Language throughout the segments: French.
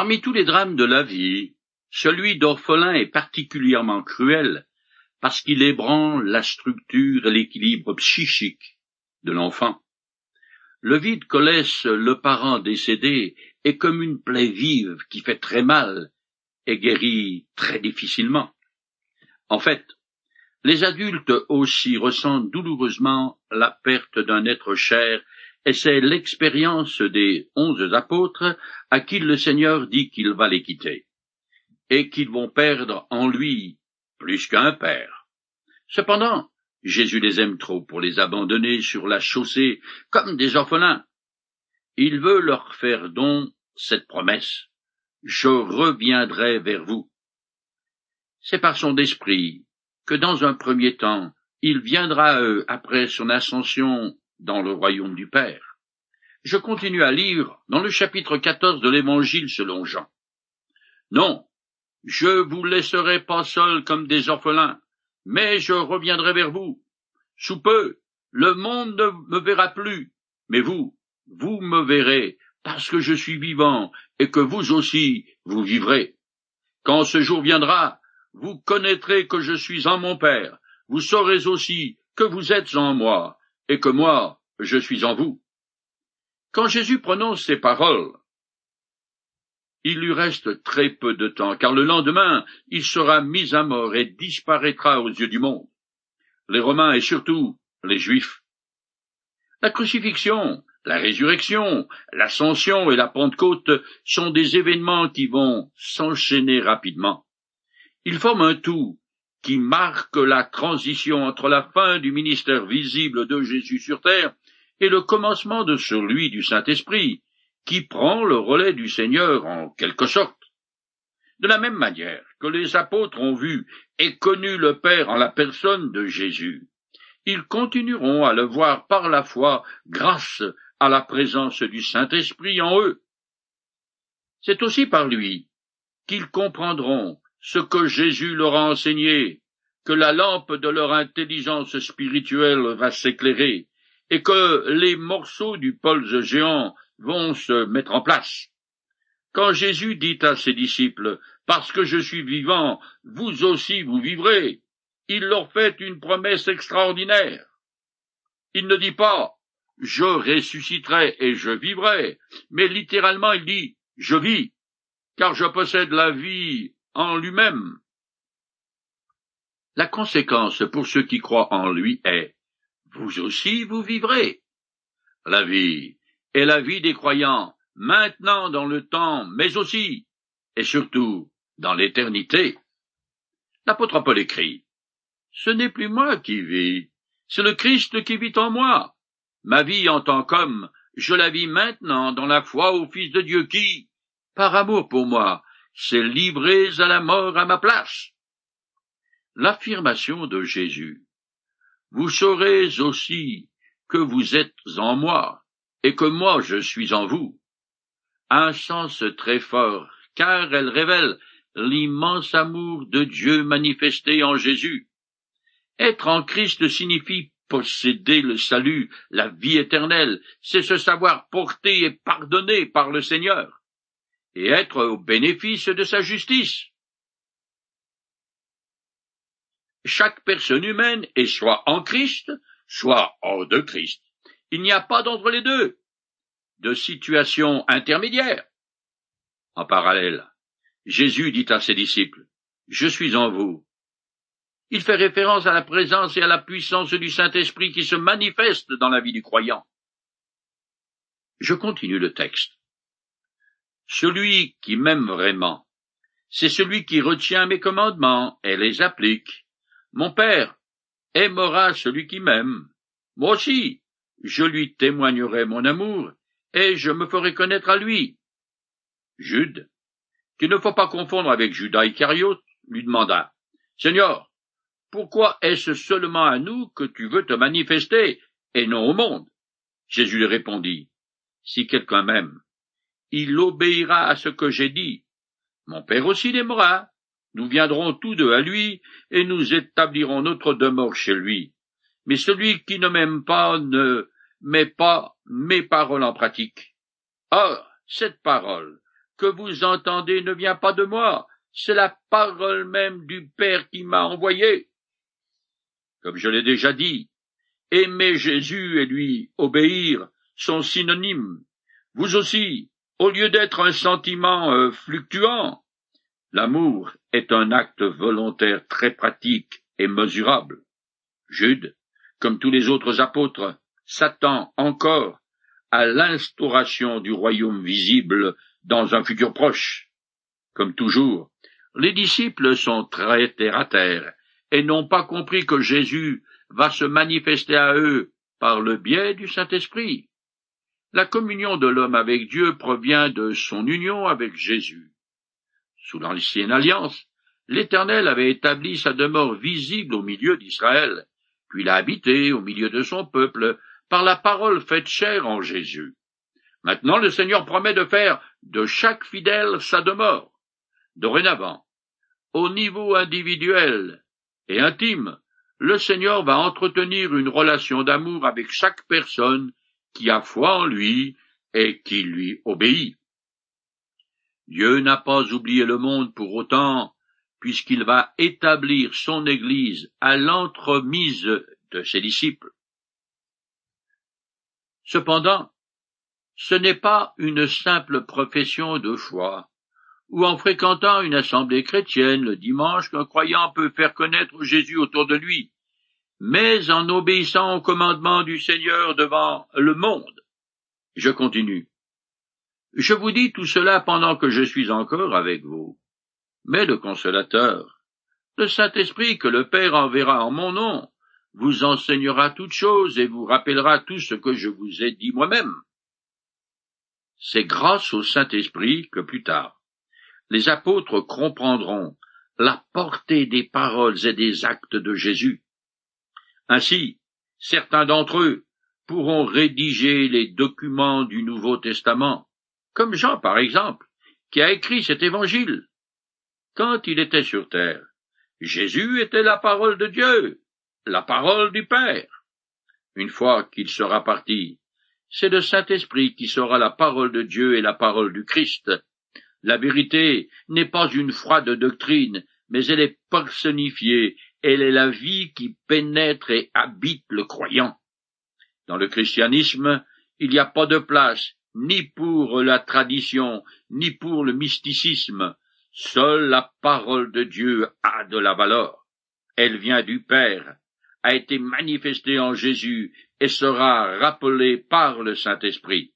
Parmi tous les drames de la vie, celui d'orphelin est particulièrement cruel parce qu'il ébranle la structure et l'équilibre psychique de l'enfant. Le vide que laisse le parent décédé est comme une plaie vive qui fait très mal et guérit très difficilement. En fait, les adultes aussi ressentent douloureusement la perte d'un être cher et c'est l'expérience des onze apôtres à qui le Seigneur dit qu'il va les quitter et qu'ils vont perdre en lui plus qu'un père. Cependant, Jésus les aime trop pour les abandonner sur la chaussée comme des orphelins. Il veut leur faire don cette promesse. Je reviendrai vers vous. C'est par son esprit que dans un premier temps, il viendra à eux après son ascension dans le royaume du Père. Je continue à lire dans le chapitre 14 de l'Évangile selon Jean. Non, je vous laisserai pas seuls comme des orphelins, mais je reviendrai vers vous. Sous peu, le monde ne me verra plus, mais vous, vous me verrez, parce que je suis vivant, et que vous aussi, vous vivrez. Quand ce jour viendra, vous connaîtrez que je suis en mon Père, vous saurez aussi que vous êtes en moi, et que moi, je suis en vous. Quand Jésus prononce ces paroles, il lui reste très peu de temps, car le lendemain, il sera mis à mort et disparaîtra aux yeux du monde. Les Romains et surtout les Juifs. La crucifixion, la résurrection, l'ascension et la Pentecôte sont des événements qui vont s'enchaîner rapidement. Ils forment un tout qui marque la transition entre la fin du ministère visible de Jésus sur terre et le commencement de celui du Saint-Esprit, qui prend le relais du Seigneur en quelque sorte. De la même manière que les apôtres ont vu et connu le Père en la personne de Jésus, ils continueront à le voir par la foi grâce à la présence du Saint-Esprit en eux. C'est aussi par lui qu'ils comprendront ce que Jésus leur a enseigné, que la lampe de leur intelligence spirituelle va s'éclairer, et que les morceaux du pulse géant vont se mettre en place. Quand Jésus dit à ses disciples, Parce que je suis vivant, vous aussi vous vivrez, il leur fait une promesse extraordinaire. Il ne dit pas Je ressusciterai et je vivrai, mais littéralement il dit Je vis, car je possède la vie en lui-même. La conséquence pour ceux qui croient en lui est Vous aussi vous vivrez. La vie et la vie des croyants, maintenant dans le temps, mais aussi, et surtout, dans l'éternité. L'apôtre Paul écrit, Ce n'est plus moi qui vis, c'est le Christ qui vit en moi. Ma vie en tant qu'homme, je la vis maintenant dans la foi au Fils de Dieu qui, par amour pour moi, s'est livré à la mort à ma place. L'affirmation de Jésus. Vous saurez aussi que vous êtes en moi, et que moi je suis en vous, un sens très fort, car elle révèle l'immense amour de Dieu manifesté en Jésus. Être en Christ signifie posséder le salut, la vie éternelle, c'est se savoir porter et pardonner par le Seigneur, et être au bénéfice de sa justice. Chaque personne humaine est soit en Christ, soit hors de Christ. Il n'y a pas d'entre les deux, de situation intermédiaire. En parallèle, Jésus dit à ses disciples, Je suis en vous. Il fait référence à la présence et à la puissance du Saint-Esprit qui se manifeste dans la vie du croyant. Je continue le texte. Celui qui m'aime vraiment, c'est celui qui retient mes commandements et les applique. Mon Père aimera celui qui m'aime. Moi aussi, je lui témoignerai mon amour, et je me ferai connaître à lui. Jude, qu'il ne faut pas confondre avec Judas Iscariote, lui demanda, Seigneur, pourquoi est-ce seulement à nous que tu veux te manifester, et non au monde? Jésus lui répondit, Si quelqu'un m'aime, il obéira à ce que j'ai dit. Mon Père aussi l'aimera. Nous viendrons tous deux à lui, et nous établirons notre demeure chez lui. Mais celui qui ne m'aime pas ne met pas mes paroles en pratique. Or, cette parole que vous entendez ne vient pas de moi, c'est la parole même du Père qui m'a envoyé. Comme je l'ai déjà dit, aimer Jésus et lui obéir sont synonymes. Vous aussi, au lieu d'être un sentiment euh, fluctuant, l'amour est un acte volontaire très pratique et mesurable. Jude, comme tous les autres apôtres, s'attend encore à l'instauration du royaume visible dans un futur proche. Comme toujours, les disciples sont très terre à terre et n'ont pas compris que Jésus va se manifester à eux par le biais du Saint-Esprit. La communion de l'homme avec Dieu provient de son union avec Jésus. Sous l'ancienne alliance, l'Éternel avait établi sa demeure visible au milieu d'Israël, puis l'a habité au milieu de son peuple par la parole faite chair en Jésus. Maintenant le Seigneur promet de faire de chaque fidèle sa demeure. Dorénavant, au niveau individuel et intime, le Seigneur va entretenir une relation d'amour avec chaque personne qui a foi en lui et qui lui obéit. Dieu n'a pas oublié le monde pour autant, puisqu'il va établir son Église à l'entremise de ses disciples. Cependant, ce n'est pas une simple profession de foi, ou en fréquentant une assemblée chrétienne le dimanche qu'un croyant peut faire connaître Jésus autour de lui, mais en obéissant au commandement du Seigneur devant le monde. Je continue. Je vous dis tout cela pendant que je suis encore avec vous. Mais le consolateur, le Saint-Esprit que le Père enverra en mon nom, vous enseignera toutes choses et vous rappellera tout ce que je vous ai dit moi-même. C'est grâce au Saint-Esprit que plus tard, les apôtres comprendront la portée des paroles et des actes de Jésus. Ainsi, certains d'entre eux pourront rédiger les documents du Nouveau Testament, comme Jean par exemple, qui a écrit cet évangile. Quand il était sur terre, Jésus était la parole de Dieu, la parole du Père. Une fois qu'il sera parti, c'est le Saint-Esprit qui sera la parole de Dieu et la parole du Christ. La vérité n'est pas une froide doctrine, mais elle est personnifiée, elle est la vie qui pénètre et habite le croyant. Dans le christianisme, il n'y a pas de place ni pour la tradition, ni pour le mysticisme. Seule la parole de Dieu a de la valeur. Elle vient du Père, a été manifesté en Jésus et sera rappelé par le Saint-Esprit.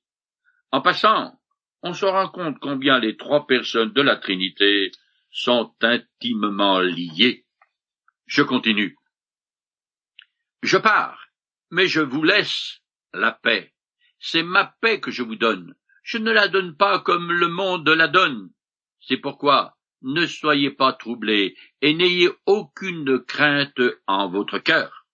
En passant, on se rend compte combien les trois personnes de la Trinité sont intimement liées. Je continue. Je pars, mais je vous laisse la paix. C'est ma paix que je vous donne. Je ne la donne pas comme le monde la donne. C'est pourquoi ne soyez pas troublés et n'ayez aucune crainte en votre cœur.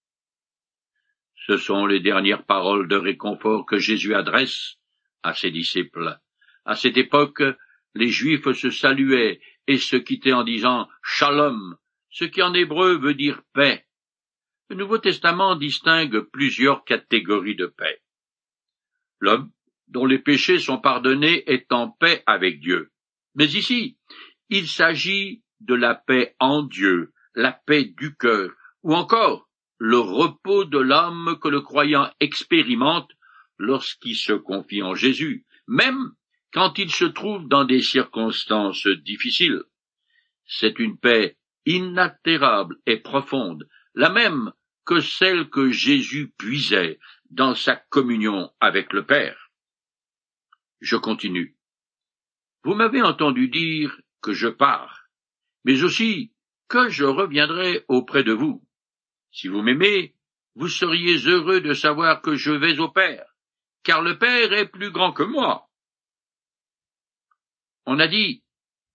Ce sont les dernières paroles de réconfort que Jésus adresse à ses disciples. À cette époque, les Juifs se saluaient et se quittaient en disant Shalom, ce qui en hébreu veut dire paix. Le Nouveau Testament distingue plusieurs catégories de paix. L'homme dont les péchés sont pardonnés est en paix avec Dieu. Mais ici, il s'agit de la paix en Dieu, la paix du cœur, ou encore le repos de l'âme que le croyant expérimente lorsqu'il se confie en Jésus, même quand il se trouve dans des circonstances difficiles. C'est une paix inaltérable et profonde, la même que celle que Jésus puisait dans sa communion avec le Père. Je continue. Vous m'avez entendu dire que je pars, mais aussi que je reviendrai auprès de vous. Si vous m'aimez, vous seriez heureux de savoir que je vais au Père, car le Père est plus grand que moi. On a dit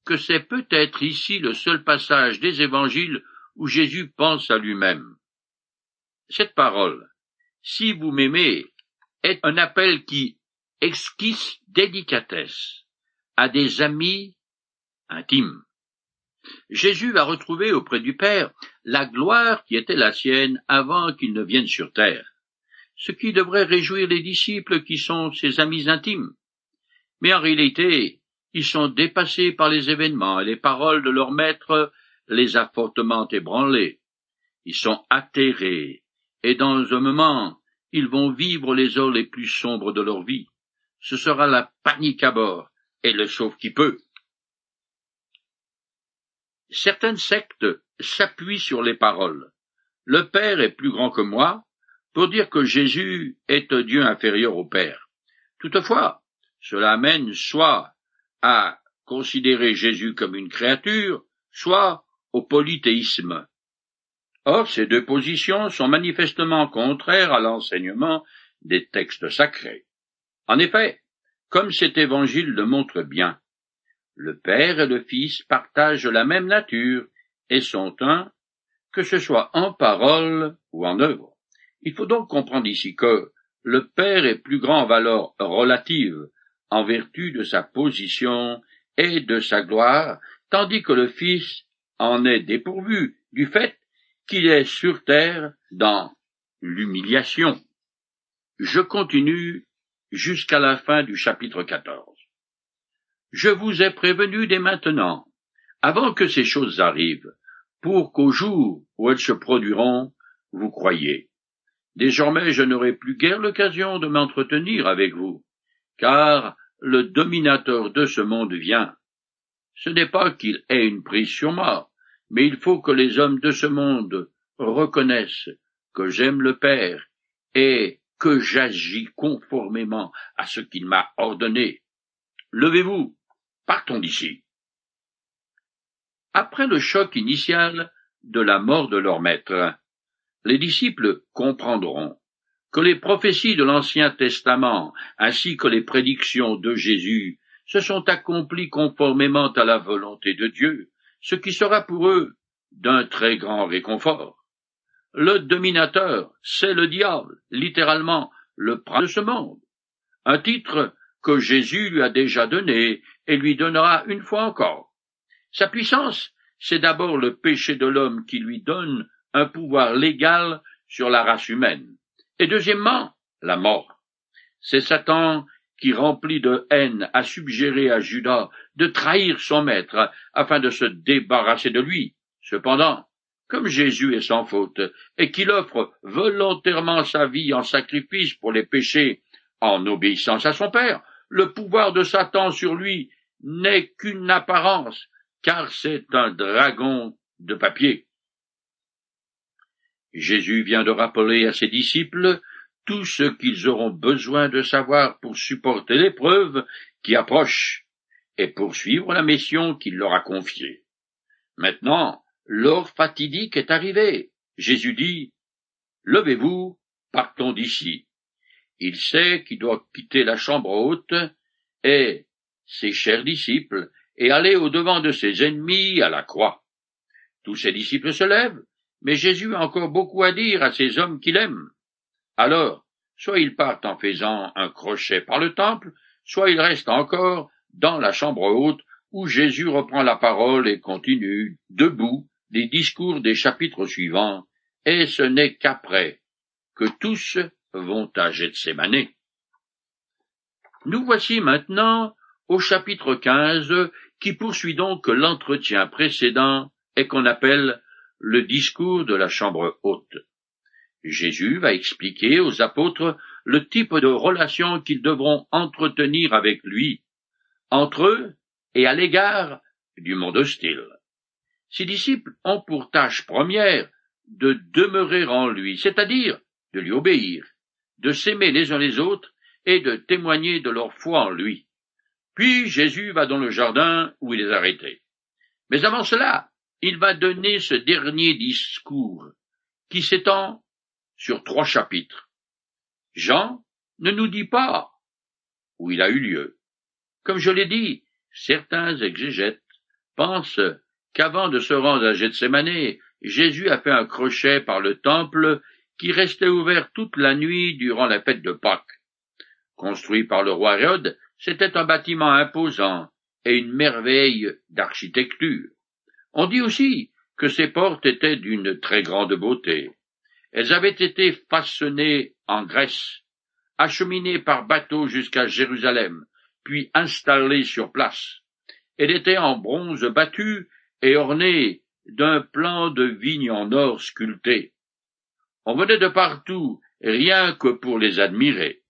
que c'est peut-être ici le seul passage des évangiles où Jésus pense à lui-même. Cette parole, si vous m'aimez, est un appel qui exquise délicatesse à des amis intime. Jésus va retrouver auprès du Père la gloire qui était la sienne avant qu'il ne vienne sur terre, ce qui devrait réjouir les disciples qui sont ses amis intimes. Mais en réalité, Ils sont dépassés par les événements et les paroles de leur maître les a fortement ébranlés. Ils sont atterrés, et dans un moment, ils vont vivre les heures les plus sombres de leur vie. Ce sera la panique à bord, et le sauve qui peut. Certaines sectes s'appuient sur les paroles. Le Père est plus grand que moi, pour dire que Jésus est un Dieu inférieur au Père. Toutefois, cela amène soit à considérer Jésus comme une créature, soit au polythéisme. Or, ces deux positions sont manifestement contraires à l'enseignement des textes sacrés. En effet, comme cet évangile le montre bien, le Père et le Fils partagent la même nature et sont un, que ce soit en parole ou en œuvre. Il faut donc comprendre ici que le Père est plus grand en valeur relative en vertu de sa position et de sa gloire, tandis que le Fils en est dépourvu du fait qu'il est sur terre dans l'humiliation. Je continue jusqu'à la fin du chapitre 14. Je vous ai prévenu dès maintenant, avant que ces choses arrivent, pour qu'au jour où elles se produiront, vous croyiez. Désormais je n'aurai plus guère l'occasion de m'entretenir avec vous, car le dominateur de ce monde vient. Ce n'est pas qu'il ait une prise sur moi, mais il faut que les hommes de ce monde reconnaissent que j'aime le Père et que j'agis conformément à ce qu'il m'a ordonné. Levez-vous, partons d'ici. Après le choc initial de la mort de leur maître, les disciples comprendront que les prophéties de l'Ancien Testament ainsi que les prédictions de Jésus se sont accomplies conformément à la volonté de Dieu, ce qui sera pour eux d'un très grand réconfort. Le dominateur, c'est le diable, littéralement le prince de ce monde, un titre que Jésus lui a déjà donné et lui donnera une fois encore. Sa puissance, c'est d'abord le péché de l'homme qui lui donne un pouvoir légal sur la race humaine. Et deuxièmement, la mort. C'est Satan qui, rempli de haine, a suggéré à Judas de trahir son maître afin de se débarrasser de lui. Cependant, comme Jésus est sans faute et qu'il offre volontairement sa vie en sacrifice pour les péchés en obéissance à son Père, le pouvoir de Satan sur lui n'est qu'une apparence, car c'est un dragon de papier. Jésus vient de rappeler à ses disciples tout ce qu'ils auront besoin de savoir pour supporter l'épreuve qui approche et poursuivre la mission qu'il leur a confiée. Maintenant, l'heure fatidique est arrivée. Jésus dit, Levez-vous, partons d'ici. Il sait qu'il doit quitter la chambre haute et ses chers disciples et aller au-devant de ses ennemis à la croix. Tous ses disciples se lèvent, mais Jésus a encore beaucoup à dire à ces hommes qu'il aime. Alors, soit il part en faisant un crochet par le temple, soit il reste encore dans la chambre haute où Jésus reprend la parole et continue, debout, les discours des chapitres suivants, et ce n'est qu'après que tous vont à Gethsemane. Nous voici maintenant au chapitre 15 qui poursuit donc l'entretien précédent et qu'on appelle le discours de la chambre haute. Jésus va expliquer aux apôtres le type de relation qu'ils devront entretenir avec lui, entre eux et à l'égard du monde hostile. Ses disciples ont pour tâche première de demeurer en lui, c'est-à-dire de lui obéir, de s'aimer les uns les autres et de témoigner de leur foi en lui. Puis Jésus va dans le jardin où il est arrêté. Mais avant cela, il va donner ce dernier discours qui s'étend sur trois chapitres. Jean ne nous dit pas où il a eu lieu. Comme je l'ai dit, certains exégètes pensent qu'avant de se rendre à Gethsemane, Jésus a fait un crochet par le temple qui restait ouvert toute la nuit durant la fête de Pâques. Construit par le roi Hérode, c'était un bâtiment imposant et une merveille d'architecture. On dit aussi que ses portes étaient d'une très grande beauté. Elles avaient été façonnées en Grèce, acheminées par bateau jusqu'à Jérusalem, puis installées sur place. Elle était en bronze battu et ornée d'un plan de vigne en or sculpté. On venait de partout, rien que pour les admirer.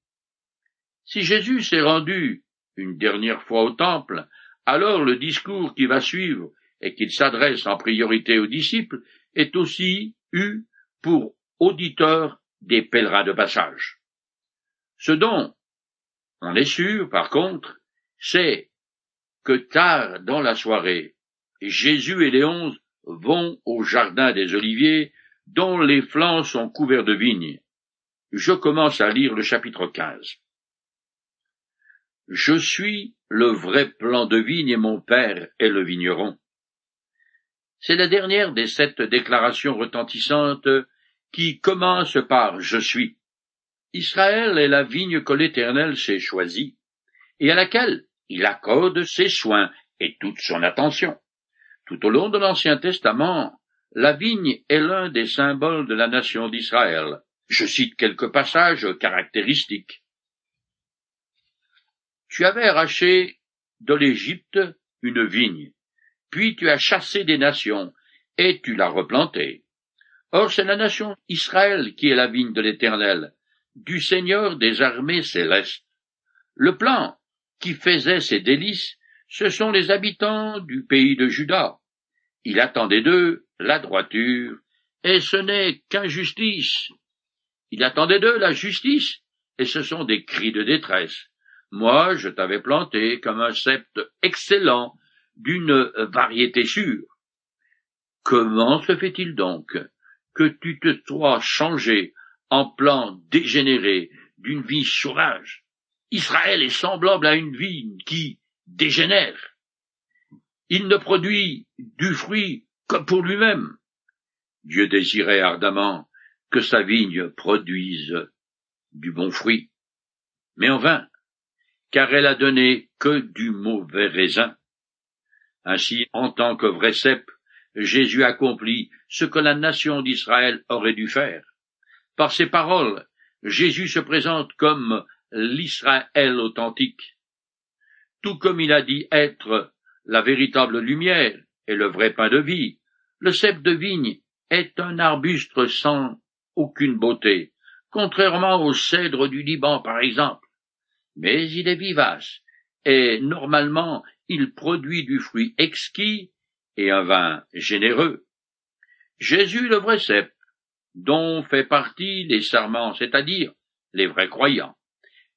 Si Jésus s'est rendu une dernière fois au temple, alors le discours qui va suivre et qu'il s'adresse en priorité aux disciples est aussi eu pour auditeurs des pèlerins de passage. Ce dont on est sûr, par contre, c'est que tard dans la soirée, Jésus et les onze vont au jardin des Oliviers, dont les flancs sont couverts de vignes. Je commence à lire le chapitre 15. Je suis le vrai plan de vigne et mon père est le vigneron. C'est la dernière des sept déclarations retentissantes qui commence par Je suis. Israël est la vigne que l'Éternel s'est choisie, et à laquelle il accorde ses soins et toute son attention. Tout au long de l'Ancien Testament, la vigne est l'un des symboles de la nation d'Israël. Je cite quelques passages caractéristiques. Tu avais arraché de l'Égypte une vigne, puis tu as chassé des nations, et tu l'as replantée. Or c'est la nation Israël qui est la vigne de l'Éternel, du Seigneur des armées célestes. Le plan qui faisait ses délices, ce sont les habitants du pays de Juda. Il attendait d'eux la droiture, et ce n'est qu'injustice. Il attendait d'eux la justice, et ce sont des cris de détresse. Moi, je t'avais planté comme un sept excellent d'une variété sûre. Comment se fait-il donc que tu te sois changé en plan dégénéré d'une vie sauvage? Israël est semblable à une vigne qui dégénère. Il ne produit du fruit que pour lui-même. Dieu désirait ardemment que sa vigne produise du bon fruit. Mais en vain, car elle a donné que du mauvais raisin. Ainsi, en tant que vrai cep, Jésus accomplit ce que la nation d'Israël aurait dû faire. Par ses paroles, Jésus se présente comme l'Israël authentique. Tout comme il a dit être la véritable lumière et le vrai pain de vie, le cep de vigne est un arbuste sans aucune beauté, contrairement au cèdre du Liban par exemple. Mais il est vivace, et normalement il produit du fruit exquis et un vin généreux. Jésus le vrai cep, dont fait partie les serments, c'est-à-dire les vrais croyants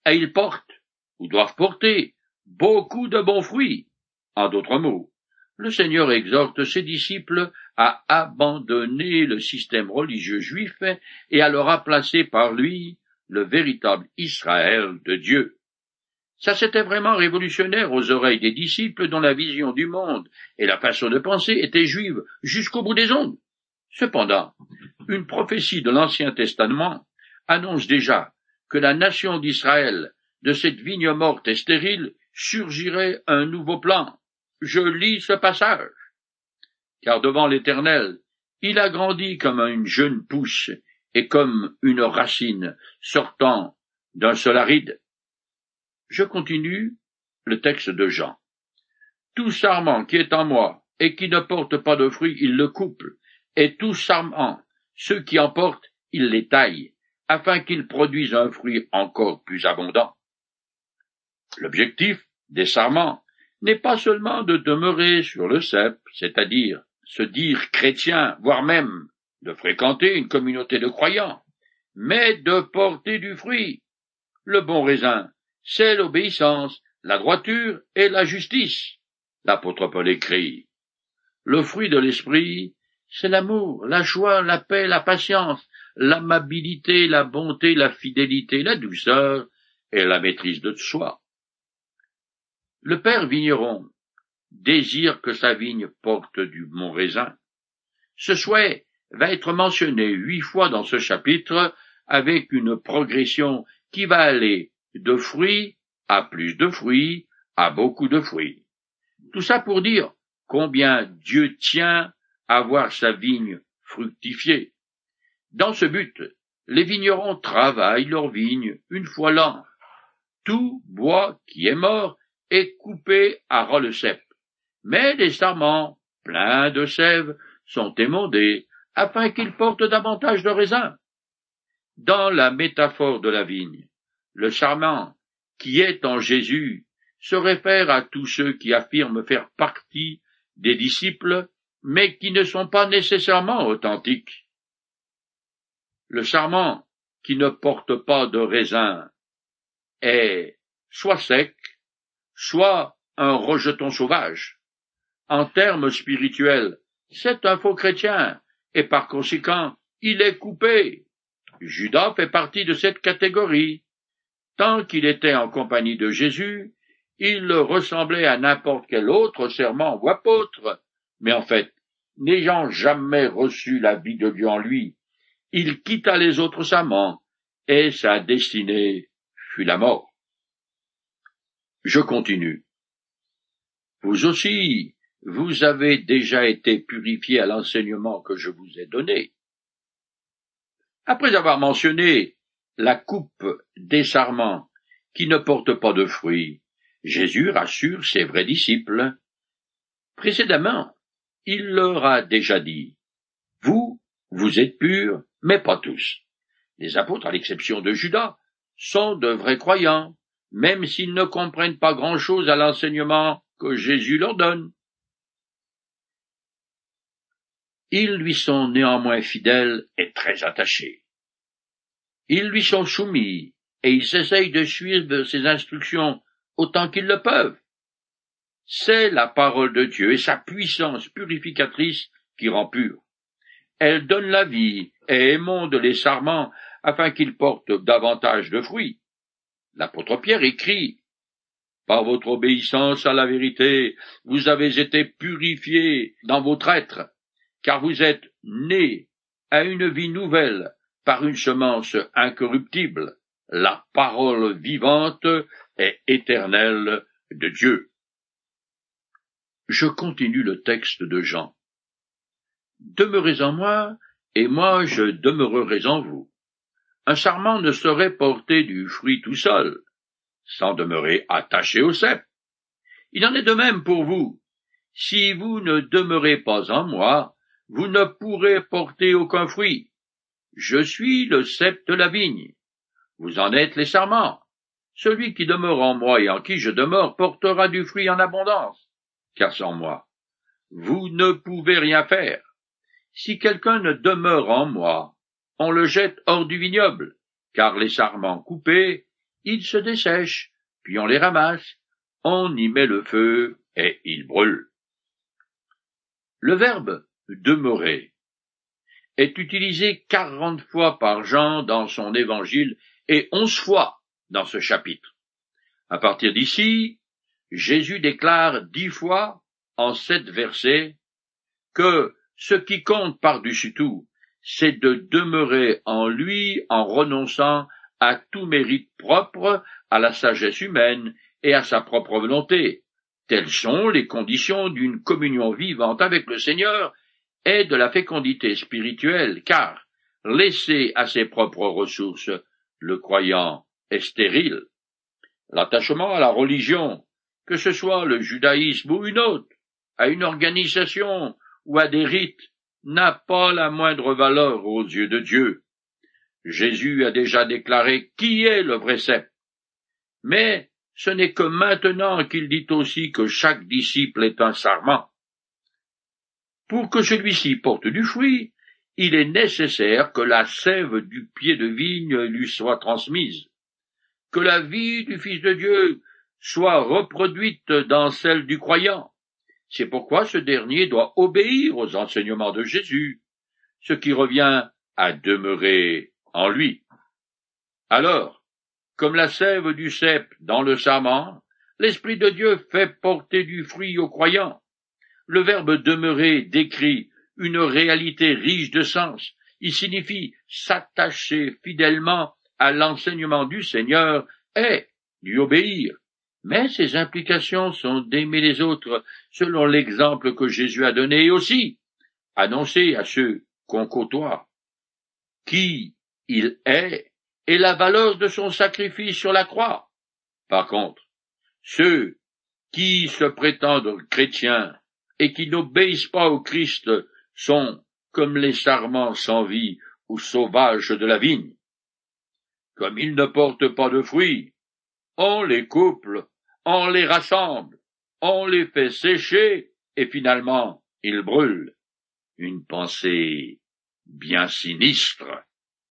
et ils portent, ou doivent porter, beaucoup de bons fruits. En d'autres mots, le Seigneur exhorte ses disciples à abandonner le système religieux juif et à le remplacer par lui le véritable Israël de Dieu. Ça c'était vraiment révolutionnaire aux oreilles des disciples dont la vision du monde et la façon de penser étaient juives jusqu'au bout des ondes. Cependant, une prophétie de l'Ancien Testament annonce déjà que la nation d'Israël, de cette vigne morte et stérile, surgirait un nouveau plan. Je lis ce passage. Car devant l'Éternel, il a grandi comme une jeune pousse et comme une racine sortant d'un sol aride. Je continue le texte de Jean. Tout sarment qui est en moi et qui ne porte pas de fruits, il le coupe, et tout sarment, ceux qui en portent, il les taille, afin qu'ils produisent un fruit encore plus abondant. L'objectif des sarments n'est pas seulement de demeurer sur le cep, c'est-à-dire se dire chrétien, voire même de fréquenter une communauté de croyants, mais de porter du fruit. Le bon raisin, c'est l'obéissance, la droiture et la justice. L'apôtre Paul écrit. Le fruit de l'esprit, c'est l'amour, la joie, la paix, la patience, l'amabilité, la bonté, la fidélité, la douceur et la maîtrise de soi. Le père vigneron désire que sa vigne porte du bon raisin. Ce souhait va être mentionné huit fois dans ce chapitre avec une progression qui va aller de fruits à plus de fruits à beaucoup de fruits. Tout ça pour dire combien Dieu tient à voir sa vigne fructifier. Dans ce but, les vignerons travaillent leurs vignes une fois l'an. Tout bois qui est mort est coupé à ras le mais des sarments, pleins de sève, sont émondés, afin qu'ils portent davantage de raisins. Dans la métaphore de la vigne, le sarment, qui est en Jésus, se réfère à tous ceux qui affirment faire partie des disciples, mais qui ne sont pas nécessairement authentiques. Le sarment qui ne porte pas de raisin est soit sec, soit un rejeton sauvage. En termes spirituels, c'est un faux chrétien, et par conséquent, il est coupé. Judas fait partie de cette catégorie. Tant qu'il était en compagnie de Jésus, il ressemblait à n'importe quel autre serment ou apôtre, mais en fait, n'ayant jamais reçu la vie de Dieu en lui, il quitta les autres amants, et sa destinée fut la mort. Je continue. Vous aussi, vous avez déjà été purifié à l'enseignement que je vous ai donné. Après avoir mentionné la coupe des qui ne porte pas de fruits, Jésus rassure ses vrais disciples. Précédemment, il leur a déjà dit, Vous, vous êtes purs, mais pas tous. Les apôtres, à l'exception de Judas, sont de vrais croyants, même s'ils ne comprennent pas grand-chose à l'enseignement que Jésus leur donne. Ils lui sont néanmoins fidèles et très attachés. Ils lui sont soumis, et ils essayent de suivre ses instructions autant qu'ils le peuvent. C'est la parole de Dieu et sa puissance purificatrice qui rend pur. Elle donne la vie et émonde les sarments afin qu'ils portent davantage de fruits. L'apôtre Pierre écrit Par votre obéissance à la vérité, vous avez été purifiés dans votre être, car vous êtes nés à une vie nouvelle par une semence incorruptible, la parole vivante et éternelle de Dieu. Je continue le texte de Jean. Demeurez en moi, et moi je demeurerai en vous. Un sarment ne saurait porter du fruit tout seul, sans demeurer attaché au cep. Il en est de même pour vous. Si vous ne demeurez pas en moi, vous ne pourrez porter aucun fruit. Je suis le cep de la vigne. Vous en êtes les sarments. Celui qui demeure en moi et en qui je demeure portera du fruit en abondance, car sans moi, vous ne pouvez rien faire. Si quelqu'un ne demeure en moi, on le jette hors du vignoble, car les sarments coupés, ils se dessèchent, puis on les ramasse, on y met le feu, et ils brûlent. Le verbe demeurer est utilisé quarante fois par Jean dans son évangile et onze fois dans ce chapitre. À partir d'ici, Jésus déclare dix fois en sept versets que ce qui compte par-dessus tout, c'est de demeurer en lui en renonçant à tout mérite propre, à la sagesse humaine et à sa propre volonté. Telles sont les conditions d'une communion vivante avec le Seigneur et de la fécondité spirituelle, car, laissé à ses propres ressources, le croyant est stérile. L'attachement à la religion, que ce soit le judaïsme ou une autre, à une organisation ou à des rites, n'a pas la moindre valeur aux yeux de Dieu. Jésus a déjà déclaré qui est le cep. Mais ce n'est que maintenant qu'il dit aussi que chaque disciple est un sarment. Pour que celui-ci porte du fruit, il est nécessaire que la sève du pied de vigne lui soit transmise, que la vie du Fils de Dieu soit reproduite dans celle du croyant. C'est pourquoi ce dernier doit obéir aux enseignements de Jésus, ce qui revient à demeurer en lui. Alors, comme la sève du cep dans le sarment, l'Esprit de Dieu fait porter du fruit aux croyants. Le verbe demeurer décrit une réalité riche de sens. Il signifie s'attacher fidèlement à l'enseignement du Seigneur et lui obéir. Mais ces implications sont d'aimer les autres selon l'exemple que Jésus a donné aussi annoncer à ceux qu'on côtoie qui il est et la valeur de son sacrifice sur la croix. Par contre, ceux qui se prétendent chrétiens et qui n'obéissent pas au Christ sont comme les sarments sans vie ou sauvages de la vigne. Comme ils ne portent pas de fruits, on les couple, on les rassemble, on les fait sécher, et finalement ils brûlent. Une pensée bien sinistre.